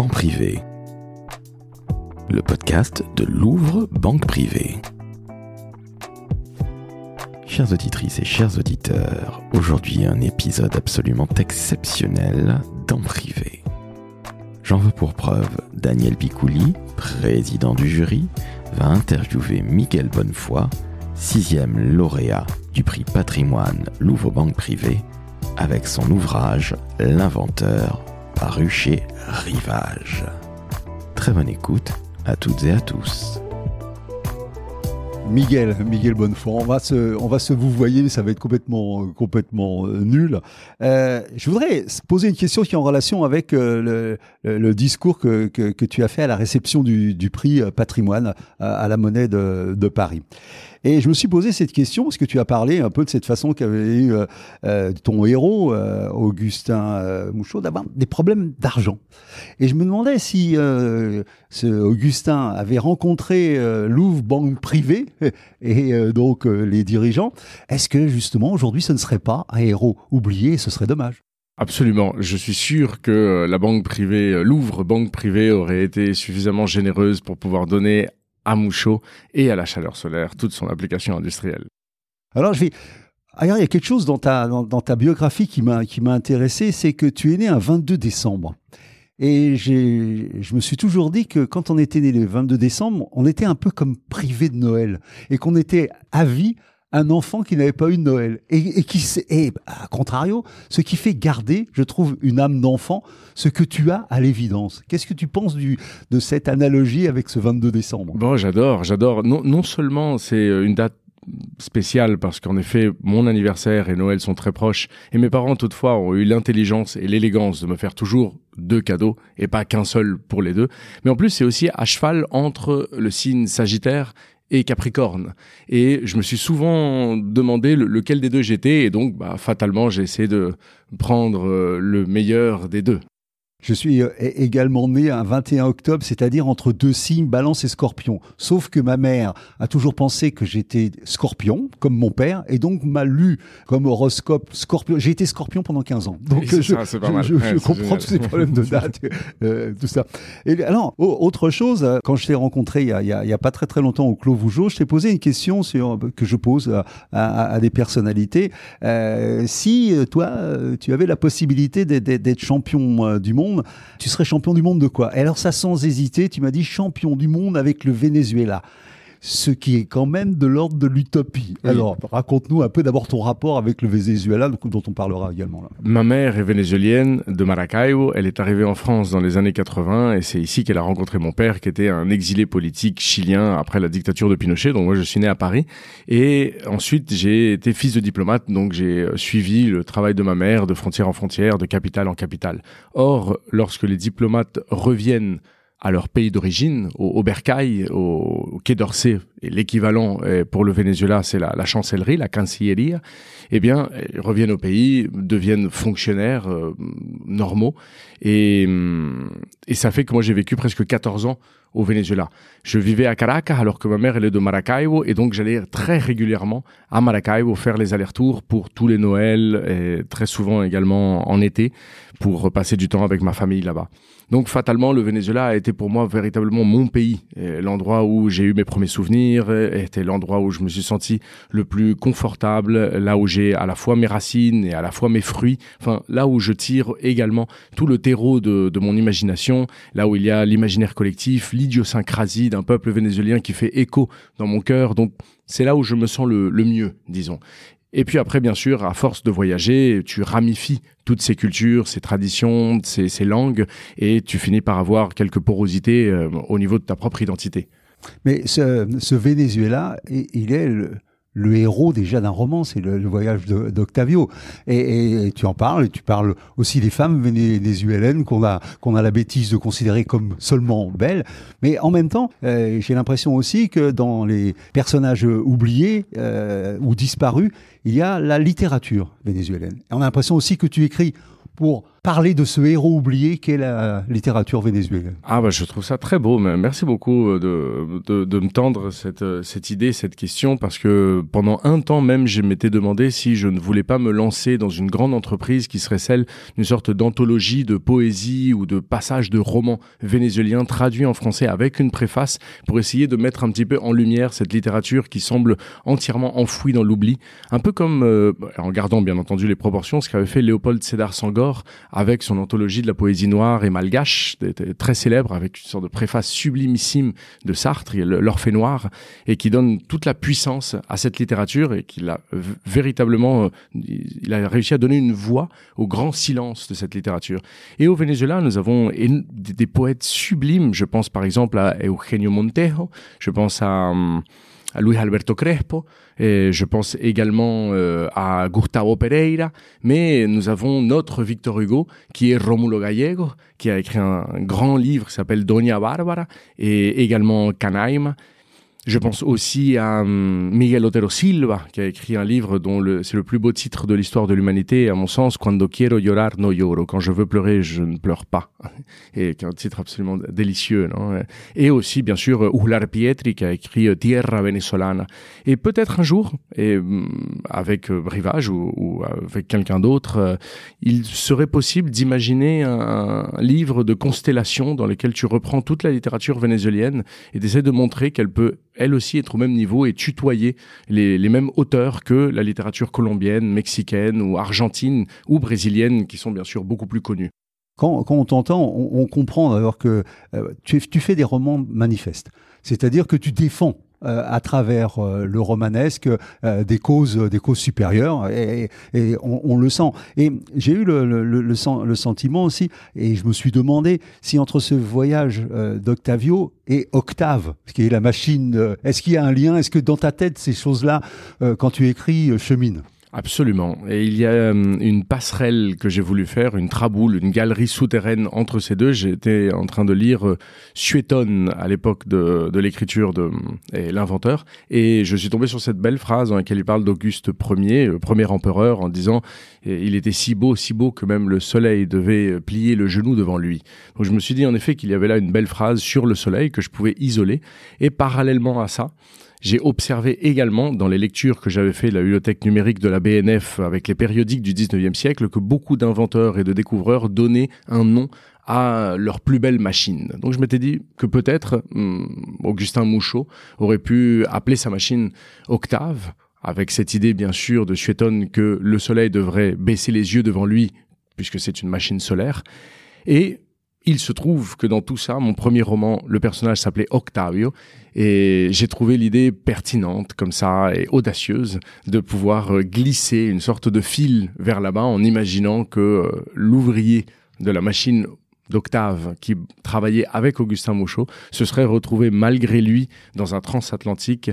en privé. Le podcast de Louvre Banque Privée. Chères auditrices et chers auditeurs, aujourd'hui un épisode absolument exceptionnel d'en privé. J'en veux pour preuve, Daniel Picouli, président du jury, va interviewer Miguel Bonnefoy, sixième lauréat du prix patrimoine Louvre Banque Privée, avec son ouvrage L'inventeur, paru chez Rivage. Très bonne écoute à toutes et à tous. Miguel, Miguel Bonnefoy, on va se, on va se vous voyez, mais ça va être complètement, complètement euh, nul. Euh, je voudrais poser une question qui est en relation avec euh, le, discours que, que, tu as fait à la réception du, prix patrimoine à, la Monnaie de Paris. Et je me suis posé cette question parce que tu as parlé un peu de cette façon qu'avait eu euh, euh ton héros, euh, Augustin Mouchot, d'avoir des problèmes d'argent. Et je me demandais si Augustin avait rencontré Louvre Banque Privée et donc les dirigeants. Est-ce que justement aujourd'hui ce ne serait pas un héros oublié Ce serait dommage? Absolument. Je suis sûr que la banque privée, Louvre Banque Privée, aurait été suffisamment généreuse pour pouvoir donner à Mouchot et à la chaleur solaire, toute son application industrielle. Alors je vais... Alors, il y a quelque chose dans ta, dans, ta biographie qui m'a, qui m'a intéressé, c'est que tu es né un 22 décembre. Et je me suis toujours dit que quand on était né le 22 décembre, on était un peu comme privé de Noël et qu'on était à vie un enfant qui n'avait pas eu de Noël et, et qui et à contrario, ce qui fait garder, je trouve, une âme d'enfant, ce que tu as à l'évidence. Qu'est-ce que tu penses du de cette analogie avec ce 22 décembre? Bon, j'adore, j'adore. Non, non seulement c'est euh, une date spéciale parce qu'en effet, mon anniversaire et Noël sont très proches et mes parents toutefois ont eu l'intelligence et l'élégance de me faire toujours deux cadeaux et pas qu'un seul pour les deux. Mais en plus, c'est aussi à cheval entre le signe Sagittaire et Capricorne. Et je me suis souvent demandé lequel des deux j'étais, et donc bah, fatalement j'ai essayé de prendre euh, le meilleur des deux. Je suis euh, également né un 21 octobre, c'est-à-dire entre deux signes, balance et scorpion. Sauf que ma mère a toujours pensé que j'étais scorpion, comme mon père, et donc m'a lu comme horoscope scorpion. J'ai été scorpion pendant 15 ans. Donc je, je, comprends tous ces problèmes de date, euh, tout ça. Et alors, autre chose, euh, quand je t'ai rencontré il y, a, il, y a, pas très très longtemps au Clos Vougeot, je t'ai posé une question sur, que je pose à, à, des personnalités. Euh, si toi, tu avais la possibilité d'être champion du monde, tu serais champion du monde de quoi? Et alors ça, sans hésiter, tu m'as dit champion du monde avec le Venezuela ce qui est quand même de l'ordre de l'utopie. Alors, raconte-nous un peu d'abord ton rapport avec le Venezuela, dont on parlera également. Là. Ma mère est vénézuélienne de Maracaibo. Elle est arrivée en France dans les années 80 et c'est ici qu'elle a rencontré mon père, qui était un exilé politique chilien après la dictature de Pinochet. Donc moi, je suis né à Paris. Et ensuite, j'ai été fils de diplomate, donc j'ai suivi le travail de ma mère de frontière en frontière, de capitale en capitale. Or, lorsque les diplomates reviennent à leur pays d'origine, au, au Bercail, au, Quai d'Orsay, l'équivalent euh, pour le Venezuela, c'est la, la, chancellerie, la cancilleria, eh bien, ils reviennent au pays, deviennent fonctionnaires euh, normaux, et, et ça fait que moi j'ai vécu presque 14 ans au Venezuela. Je vivais à Caracas alors que ma mère elle est de Maracaibo et donc j'allais très régulièrement à Maracaibo faire les allers-retours pour tous les Noëls et très souvent également en été pour passer du temps avec ma famille là-bas. Donc fatalement le Venezuela a été pour moi véritablement mon pays, l'endroit où j'ai eu mes premiers souvenirs, était l'endroit où je me suis senti le plus confortable, là où j'ai à la fois mes racines et à la fois mes fruits, enfin là où je tire également tout le terreau de, de mon imagination, là où il y a l'imaginaire collectif, l'idiosyncrasie d'un peuple vénézuélien qui fait écho dans mon cœur. Donc c'est là où je me sens le, mieux, disons. Et puis après, bien sûr, à force de voyager, tu ramifies toutes ces cultures, ces traditions, ces, langues, et tu finis par avoir quelques porosités euh, au niveau de ta propre identité. Mais ce, ce Venezuela, il est le, le héros déjà d'un roman, c'est le, voyage d'Octavio. Et, tu en parles, et tu parles aussi des femmes vénézuéliennes qu'on a a la bêtise de considérer comme seulement belles. Mais en même temps, euh, j'ai l'impression aussi que dans les personnages oubliés euh, ou disparus, il y a la littérature vénézuélienne. Et on a l'impression aussi que tu écris pour parler de ce héros oublié qu'est la littérature vénézuélienne. Ah bah je trouve ça très beau. Merci beaucoup de, de, de me tendre cette, cette idée, cette question, parce que pendant un temps même, je m'étais demandé si je ne voulais pas me lancer dans une grande entreprise qui serait celle d'une sorte d'anthologie de poésie ou de passages de romans vénézuéliens traduits en français avec une préface pour essayer de mettre un petit peu en lumière cette littérature qui semble entièrement enfouie dans l'oubli. Un peu comme, euh, en gardant bien entendu les proportions, ce qu'avait fait Léopold Sédar Sangor avec son anthologie de la poésie noire et malgache, très célèbre, avec une sorte de préface sublimissime de Sartre, l'Orphée noir, et qui donne toute la puissance à cette littérature et qui l'a véritablement, euh, il a réussi à donner une voix au grand silence de cette littérature. Et au Venezuela, nous avons des, poètes sublimes. Je pense par exemple à Eugenio Montejo, je pense à, hum, à Luis Alberto Crespo, et je pense également euh, à Gustavo Pereira, mais nous avons notre Victor Hugo qui est Romulo Gallego, qui a écrit un, grand livre qui s'appelle Doña Bárbara, et également Canaima, je pense aussi à hum, Miguel Otero Silva, qui a écrit un livre dont c'est le plus beau titre de l'histoire de l'humanité, à mon sens, Cuando quiero llorar no lloro. Quand je veux pleurer, je ne pleure pas. Et qui est un titre absolument délicieux. Non? Et aussi, bien sûr, Uhlar Pietri, qui a écrit euh, Tierra Venezolana. Et peut-être un jour, et hum, avec euh, Brivage ou, avec quelqu'un d'autre, euh, il serait possible d'imaginer un, livre de constellations dans lequel tu reprends toute la littérature vénézuélienne et d'essayer de montrer qu'elle peut elle aussi être au même niveau et tutoyer les, mêmes auteurs que la littérature colombienne, mexicaine ou argentine ou brésilienne, qui sont bien sûr beaucoup plus connus. Quand, on t'entend, on, comprend d'ailleurs que euh, tu, fais des romans manifestes. C'est-à-dire que tu défends à travers euh, le romanesque euh, des causes des causes supérieures et, et on, on, le sent. Et j'ai eu le, le, le, le, sentiment aussi et je me suis demandé si entre ce voyage d'Octavio et Octave qui est la machine est-ce qu'il y a un lien? Est-ce que dans ta tête ces choses là quand tu écris cheminent? Absolument. Et il y a euh, une passerelle que j'ai voulu faire, une traboule, une galerie souterraine entre ces deux. J'étais en train de lire euh, Suétone à l'époque de, l'écriture de et l'inventeur, et je suis tombé sur cette belle phrase dans laquelle il parle d'Auguste Ier, le premier empereur, en disant il était si beau, si beau que même le soleil devait plier le genou devant lui. Donc je me suis dit en effet qu'il y avait là une belle phrase sur le soleil que je pouvais isoler, et parallèlement à ça. J'ai observé également dans les lectures que j'avais fait de la bibliothèque numérique de la BNF avec les périodiques du 19e siècle que beaucoup d'inventeurs et de découvreurs donnaient un nom à leur plus belle machine. Donc je m'étais dit que peut-être hmm, Augustin Mouchot aurait pu appeler sa machine Octave, avec cette idée bien sûr de Suétone que le soleil devrait baisser les yeux devant lui puisque c'est une machine solaire. Et il se trouve que dans tout ça, mon premier roman, le personnage s'appelait Octavio, et j'ai trouvé l'idée pertinente, comme ça, et audacieuse, de pouvoir euh, glisser une sorte de fil vers là-bas en imaginant que euh, l'ouvrier de la machine d'Octave qui travaillait avec Augustin Mouchot se serait retrouvé malgré lui dans un transatlantique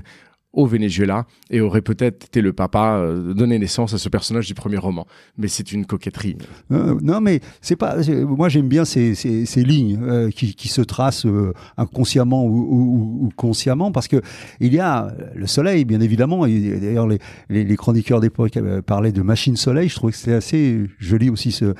au Venezuela et aurait peut-être été le papa euh, donné naissance à ce personnage du premier roman. Mais c'est une coquetterie. Euh, non, mais c'est pas. Moi, j'aime bien ces, ces, lignes euh, qui, qui, se tracent inconsciemment ou, consciemment, parce que il y a le soleil, bien évidemment. D'ailleurs, les, les, les, chroniqueurs d'époque parlaient de machine soleil. Je trouvais que c'était assez joli aussi ce,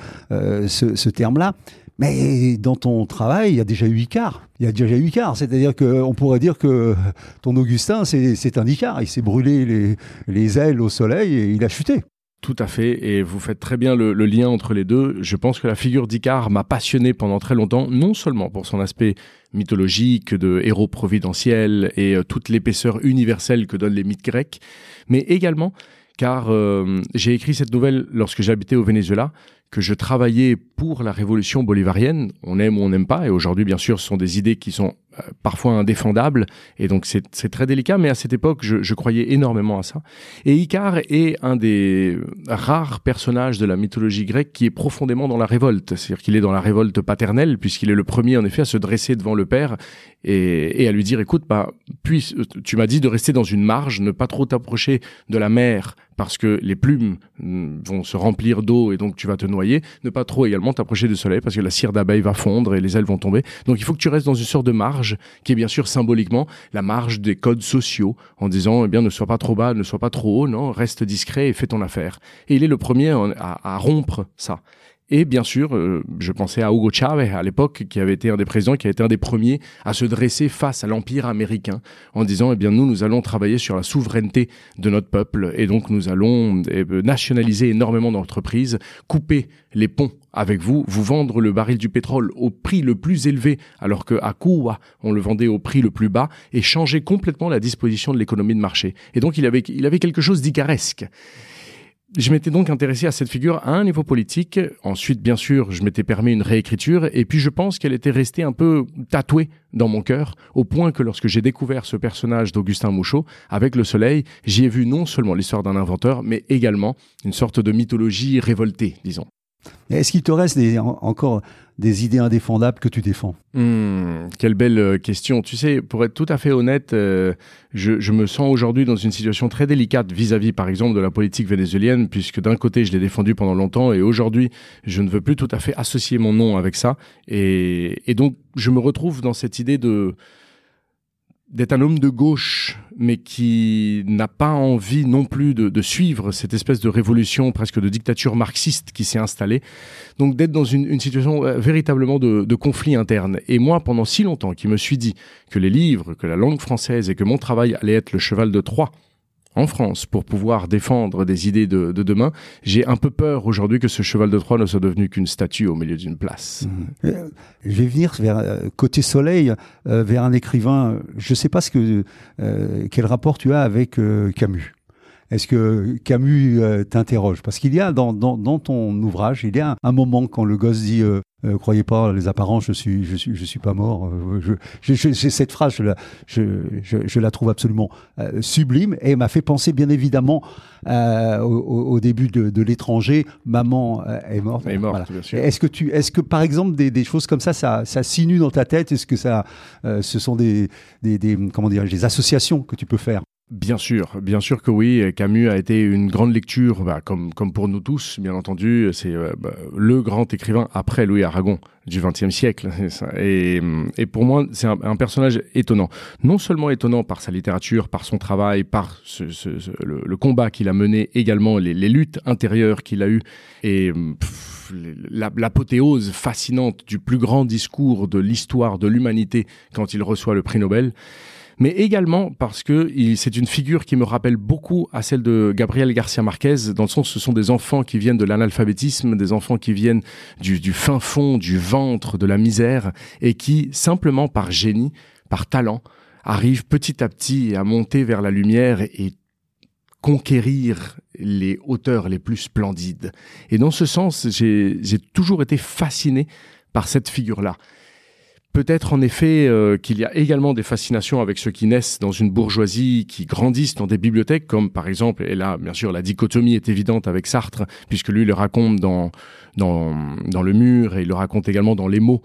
ce terme-là. Mais dans ton travail, il y a déjà eu Icar. Il y a déjà eu Icar. C'est-à-dire qu'on pourrait dire que ton Augustin, c'est un Icar. Il s'est brûlé les, les, ailes au soleil et il a chuté. Tout à fait, et vous faites très bien le, le lien entre les deux. Je pense que la figure d'Icar m'a passionné pendant très longtemps, non seulement pour son aspect mythologique de héros providentiel et euh, toute l'épaisseur universelle que donnent les mythes grecs, mais également car euh, j'ai écrit cette nouvelle lorsque j'habitais au Venezuela que je travaillais pour la révolution bolivarienne. On aime ou on n'aime pas. Et aujourd'hui, bien sûr, ce sont des idées qui sont euh, parfois indéfendables. Et donc, c'est très délicat. Mais à cette époque, je, je, croyais énormément à ça. Et Icare est un des rares personnages de la mythologie grecque qui est profondément dans la révolte. C'est-à-dire qu'il est dans la révolte paternelle, puisqu'il est le premier, en effet, à se dresser devant le père et, et à lui dire, écoute, bah, puis, tu m'as dit de rester dans une marge, ne pas trop t'approcher de la mer parce que les plumes mm, vont se remplir d'eau et donc tu vas te noyer. Ne pas trop également t'approcher du soleil parce que la cire d'abeille va fondre et les ailes vont tomber. Donc il faut que tu restes dans une sorte de marge qui est bien sûr symboliquement la marge des codes sociaux en disant eh bien ne sois pas trop bas, ne sois pas trop haut, non, reste discret et fais ton affaire. Et il est le premier à, à rompre ça. Et bien sûr, euh, je pensais à Hugo Chavez à l'époque, qui avait été un des présidents, qui a été un des premiers à se dresser face à l'empire américain, en disant, eh bien, nous, nous allons travailler sur la souveraineté de notre peuple, et donc nous allons eh ben, nationaliser énormément d'entreprises, couper les ponts avec vous, vous vendre le baril du pétrole au prix le plus élevé, alors que à Cuba, on le vendait au prix le plus bas, et changer complètement la disposition de l'économie de marché. Et donc, il avait, il avait quelque chose d'icaresque. Je m'étais donc intéressé à cette figure à un niveau politique. Ensuite, bien sûr, je m'étais permis une réécriture. Et puis, je pense qu'elle était restée un peu tatouée dans mon cœur, au point que lorsque j'ai découvert ce personnage d'Augustin Mouchot, avec le soleil, j'y ai vu non seulement l'histoire d'un inventeur, mais également une sorte de mythologie révoltée, disons. Est-ce qu'il te reste encore des idées indéfendables que tu défends hmm, Quelle belle euh, question. Tu sais, pour être tout à fait honnête, euh, je, me sens aujourd'hui dans une situation très délicate vis-à-vis, par exemple, de la politique vénézuélienne, puisque d'un côté, je l'ai défendu pendant longtemps, et aujourd'hui, je ne veux plus tout à fait associer mon nom avec ça. et donc, je me retrouve dans cette idée de d'être un homme de gauche, mais qui n'a pas envie non plus de, suivre cette espèce de révolution presque de dictature marxiste qui s'est installée. Donc d'être dans une, situation euh, véritablement de, de, conflit interne. Et moi, pendant si longtemps, qui me suis dit que les livres, que la langue française et que mon travail allait être le cheval de Troie en France pour pouvoir défendre des idées de, demain. J'ai un peu peur aujourd'hui que ce cheval de Troie ne soit devenu qu'une statue au milieu d'une place. Mmh. Euh, je vais venir vers euh, côté soleil, euh, vers un écrivain. Je ne sais pas ce que quel rapport tu as avec Camus. Est-ce que Camus t'interroge? Parce qu'il y a dans, ton ouvrage, il y a un, moment quand le gosse dit croyez pas les apparences, je suis, je suis, je suis pas mort. Euh, je, je, cette phrase, je la, je, je, la trouve absolument euh, sublime et m'a fait penser bien évidemment euh, au, au, début de, de l'étranger. Maman est morte. Est morte, sûr. Est-ce que tu, est-ce que par exemple des, des choses comme ça, ça, ça sinue dans ta tête? Est-ce que ça, ce sont des, des, des comment dire, des associations que tu peux faire? Bien sûr, bien sûr que oui. Camus a été une grande lecture, bah, comme, comme pour nous tous, bien entendu. C'est euh, bah, le grand écrivain après Louis Aragon du XXe siècle. Et, et, pour moi, c'est un, personnage étonnant. Non seulement étonnant par sa littérature, par son travail, par ce, le, combat qu'il a mené, également les, luttes intérieures qu'il a eues, et l'apothéose fascinante du plus grand discours de l'histoire de l'humanité quand il reçoit le prix Nobel mais également parce que c'est une figure qui me rappelle beaucoup à celle de Gabriel Garcia Marquez, dans le sens ce sont des enfants qui viennent de l'analphabétisme, des enfants qui viennent du, du fin fond, du ventre, de la misère, et qui, simplement par génie, par talent, arrivent petit à petit à monter vers la lumière et conquérir les hauteurs les plus splendides. Et dans ce sens, j'ai toujours été fasciné par cette figure-là. Peut-être en effet euh, qu'il y a également des fascinations avec ceux qui naissent dans une bourgeoisie, qui grandissent dans des bibliothèques, comme par exemple, et là bien sûr la dichotomie est évidente avec Sartre, puisque lui le raconte dans dans, dans le mur et il le raconte également dans les mots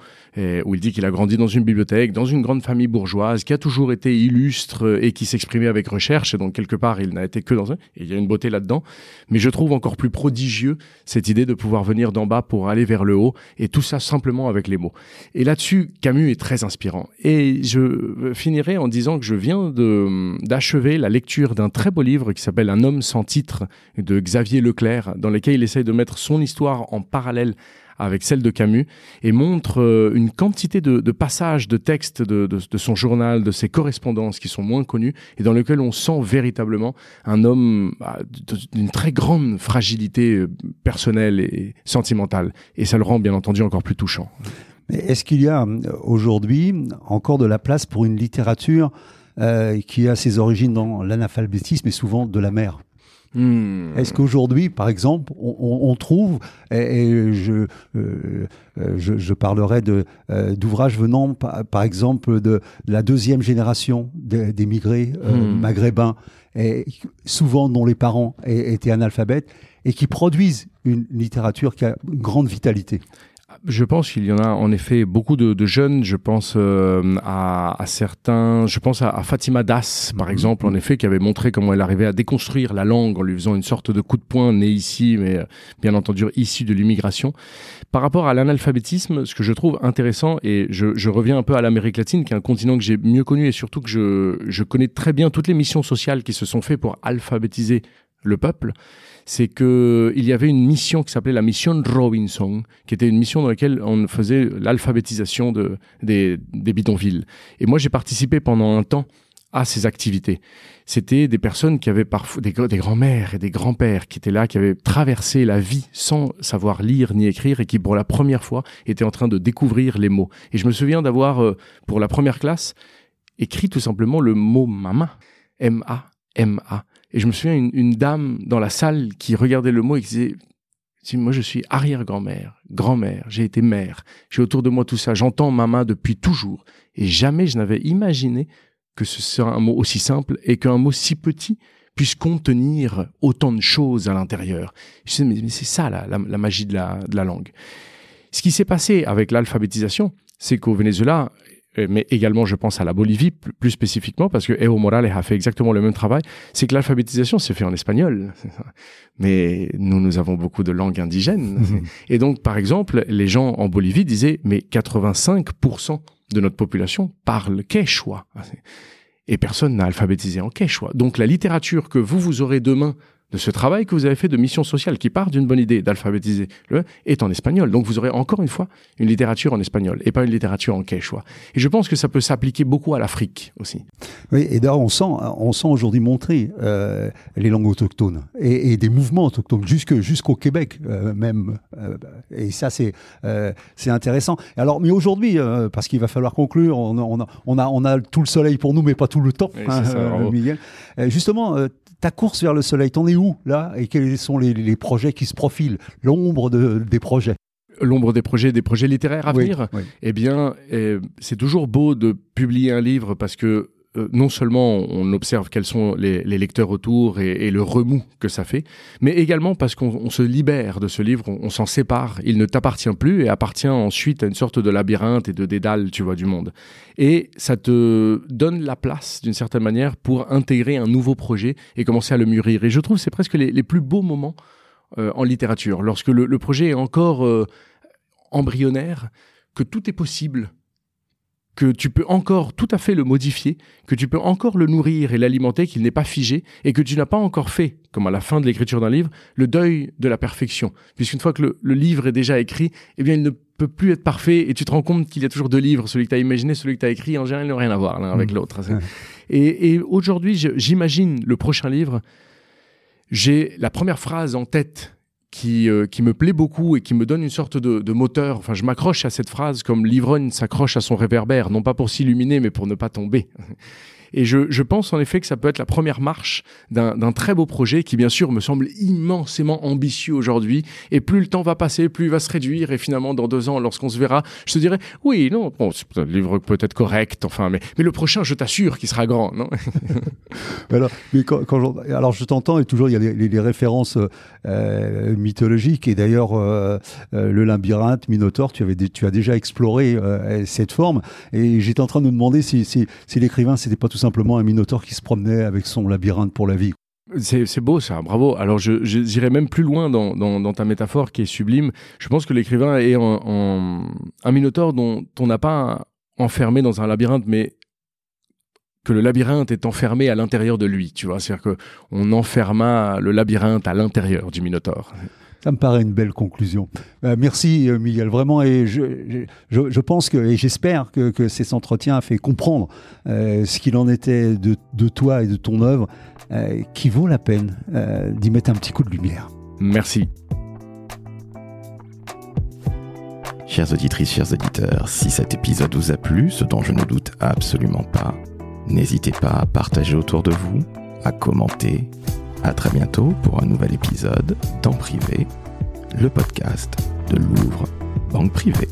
où il dit qu'il a grandi dans une bibliothèque, dans une grande famille bourgeoise qui a toujours été illustre et qui s'exprimait avec recherche et donc quelque part il n'a été que dans un il y a une beauté là-dedans. Mais je trouve encore plus prodigieux cette idée de pouvoir venir d'en bas pour aller vers le haut et tout ça simplement avec les mots. Et là-dessus Camus est très inspirant et je finirai en disant que je viens de d'achever la lecture d'un très beau livre qui s'appelle Un homme sans titre de Xavier Leclerc dans lequel il essaye de mettre son histoire en parallèle avec celle de Camus et montre euh, une quantité de, passages de textes de, son journal, de ses correspondances qui sont moins connus et dans lesquels on sent véritablement un homme bah, d'une très grande fragilité euh, personnelle et sentimentale. Et ça le rend bien entendu encore plus touchant. Est-ce qu'il y a euh, aujourd'hui encore de la place pour une littérature qui a ses origines dans l'analphabétisme et souvent de la mer? Hmm. Est-ce qu'aujourd'hui, par exemple, on, trouve, et, je, euh, je, je, parlerai de euh, d'ouvrages venant, par, exemple, de, la deuxième génération d'émigrés euh, hmm. maghrébins, et souvent dont les parents étaient analphabètes, et qui produisent une littérature qui a une grande vitalité? Je pense qu'il y en a en effet beaucoup de, de jeunes. Je pense euh, à, à, certains. Je pense à, Fatima Das, par mhm. exemple, en effet, qui avait montré comment elle arrivait à déconstruire la langue en lui faisant une sorte de coup de poing né ici, mais euh, bien entendu issu de l'immigration. Par rapport à l'analphabétisme, ce que je trouve intéressant, et je, je reviens un peu à l'Amérique latine, qui est un continent que j'ai mieux connu et surtout que je, je connais très bien toutes les missions sociales qui se sont faites pour alphabétiser le peuple, c'est que il y avait une mission qui s'appelait la mission Robinson, qui était une mission dans laquelle on faisait l'alphabétisation de, des, des bidonvilles. Et moi, j'ai participé pendant un temps à ces activités. C'était des personnes qui avaient parfois des, des grands-mères et des grands-pères qui étaient là, qui avaient traversé la vie sans savoir lire ni écrire et qui pour la première fois étaient en train de découvrir les mots. Et je me souviens d'avoir, euh, pour la première classe, écrit tout simplement le mot mama, M-A, M-A. Et je me souviens une, une dame dans la salle qui regardait le mot et qui disait moi je suis arrière-grand-mère, grand-mère, j'ai été mère, j'ai autour de moi tout ça, j'entends maman depuis toujours et jamais je n'avais imaginé que ce soit un mot aussi simple et qu'un mot si petit puisse contenir autant de choses à l'intérieur. Je sais, mais, c'est ça la, la, magie de la, de la langue. Ce qui s'est passé avec l'alphabétisation, c'est qu'au Venezuela, mais également je pense à la Bolivie plus spécifiquement parce que Evo Morales a fait exactement le même travail, c'est que l'alphabétisation s'est fait en espagnol. Mais nous, nous avons beaucoup de langues indigènes. Et donc, par exemple, les gens en Bolivie disaient, mais 85% de notre population parle quechua. Et personne n'a alphabétisé en quechua. Donc la littérature que vous, vous aurez demain de ce travail que vous avez fait de mission sociale qui part d'une bonne idée d'alphabétiser le est en espagnol. Donc vous aurez encore une fois une littérature en espagnol et pas une littérature en quechua. Et je pense que ça peut s'appliquer beaucoup à l'Afrique aussi. Oui, et d'ailleurs on sent, on sent aujourd'hui montrer euh, les langues autochtones et, et, des mouvements autochtones jusque jusqu'au Québec euh, même. Euh, et ça c'est c'est intéressant. Alors mais aujourd'hui parce qu'il va falloir conclure, on, on, a, on a on a tout le soleil pour nous mais pas tout le temps. Hein, ça, Miguel. justement ta course vers le soleil, t'en es où là Et quels sont les, les, projets qui se profilent L'ombre de, des projets L'ombre des projets, des projets littéraires à oui, venir oui. Eh bien, eh, c'est toujours beau de publier un livre parce que euh, non seulement on observe quels sont les, lecteurs autour et, le remous que ça fait, mais également parce qu'on se libère de ce livre, on, s'en sépare, il ne t'appartient plus et appartient ensuite à une sorte de labyrinthe et de dédale, tu vois, du monde. Et ça te donne la place, d'une certaine manière, pour intégrer un nouveau projet et commencer à le mûrir. Et je trouve c'est presque les, plus beaux moments euh, en littérature, lorsque le, le projet est encore euh, embryonnaire, que tout est possible que tu peux encore tout à fait le modifier, que tu peux encore le nourrir et l'alimenter, qu'il n'est pas figé, et que tu n'as pas encore fait, comme à la fin de l'écriture d'un livre, le deuil de la perfection. Puisqu'une fois que le, le, livre est déjà écrit, eh bien, il ne peut plus être parfait, et tu te rends compte qu'il y a toujours deux livres, celui que tu as imaginé, celui que tu as écrit, en général, ils n'ont rien à voir l'un avec mmh. l'autre. Et, et aujourd'hui, j'imagine le prochain livre, j'ai la première phrase en tête qui, euh, qui me plaît beaucoup et qui me donne une sorte de, de moteur. Enfin, je m'accroche à cette phrase comme l'ivrogne s'accroche à son réverbère, non pas pour s'illuminer, mais pour ne pas tomber. Et je, pense en effet que ça peut être la première marche d'un très beau projet qui, bien sûr, me semble immensément ambitieux aujourd'hui. Et plus le temps va passer, plus il va se réduire. Et finalement, dans deux ans, lorsqu'on se verra, je te dirais, oui, non, bon, c'est un livre peut-être correct, enfin, mais, le prochain, je t'assure qu'il sera grand, non? Alors, je, alors, je t'entends et toujours il y a les, références euh, mythologiques. Et d'ailleurs, euh, euh, le labyrinthe, Minotaure, tu avais, tu as déjà exploré cette forme. Et j'étais en train de me demander si, si, si l'écrivain, c'était pas tout simplement un minotaure qui se promenait avec son labyrinthe pour la vie. C'est beau ça, bravo. Alors je j'irais même plus loin dans, ta métaphore qui est sublime. Je pense que l'écrivain est un minotaure dont on n'a pas enfermé dans un labyrinthe, mais que le labyrinthe est enfermé à l'intérieur de lui, tu vois. C'est-à-dire qu'on enferma le labyrinthe à l'intérieur du minotaure. Ça me paraît une belle conclusion. Euh, merci euh, Miguel, vraiment. Et je, je, je pense que, et j'espère que, que cet entretien a fait comprendre euh, ce qu'il en était de, de, toi et de ton œuvre, euh, qui vaut la peine euh, d'y mettre un petit coup de lumière. Merci. Chères auditrices, chers auditeurs, si cet épisode vous a plu, ce dont je ne doute absolument pas, n'hésitez pas à partager autour de vous, à commenter à très bientôt pour un nouvel épisode dans Privé, le podcast de Louvre Banque Privée.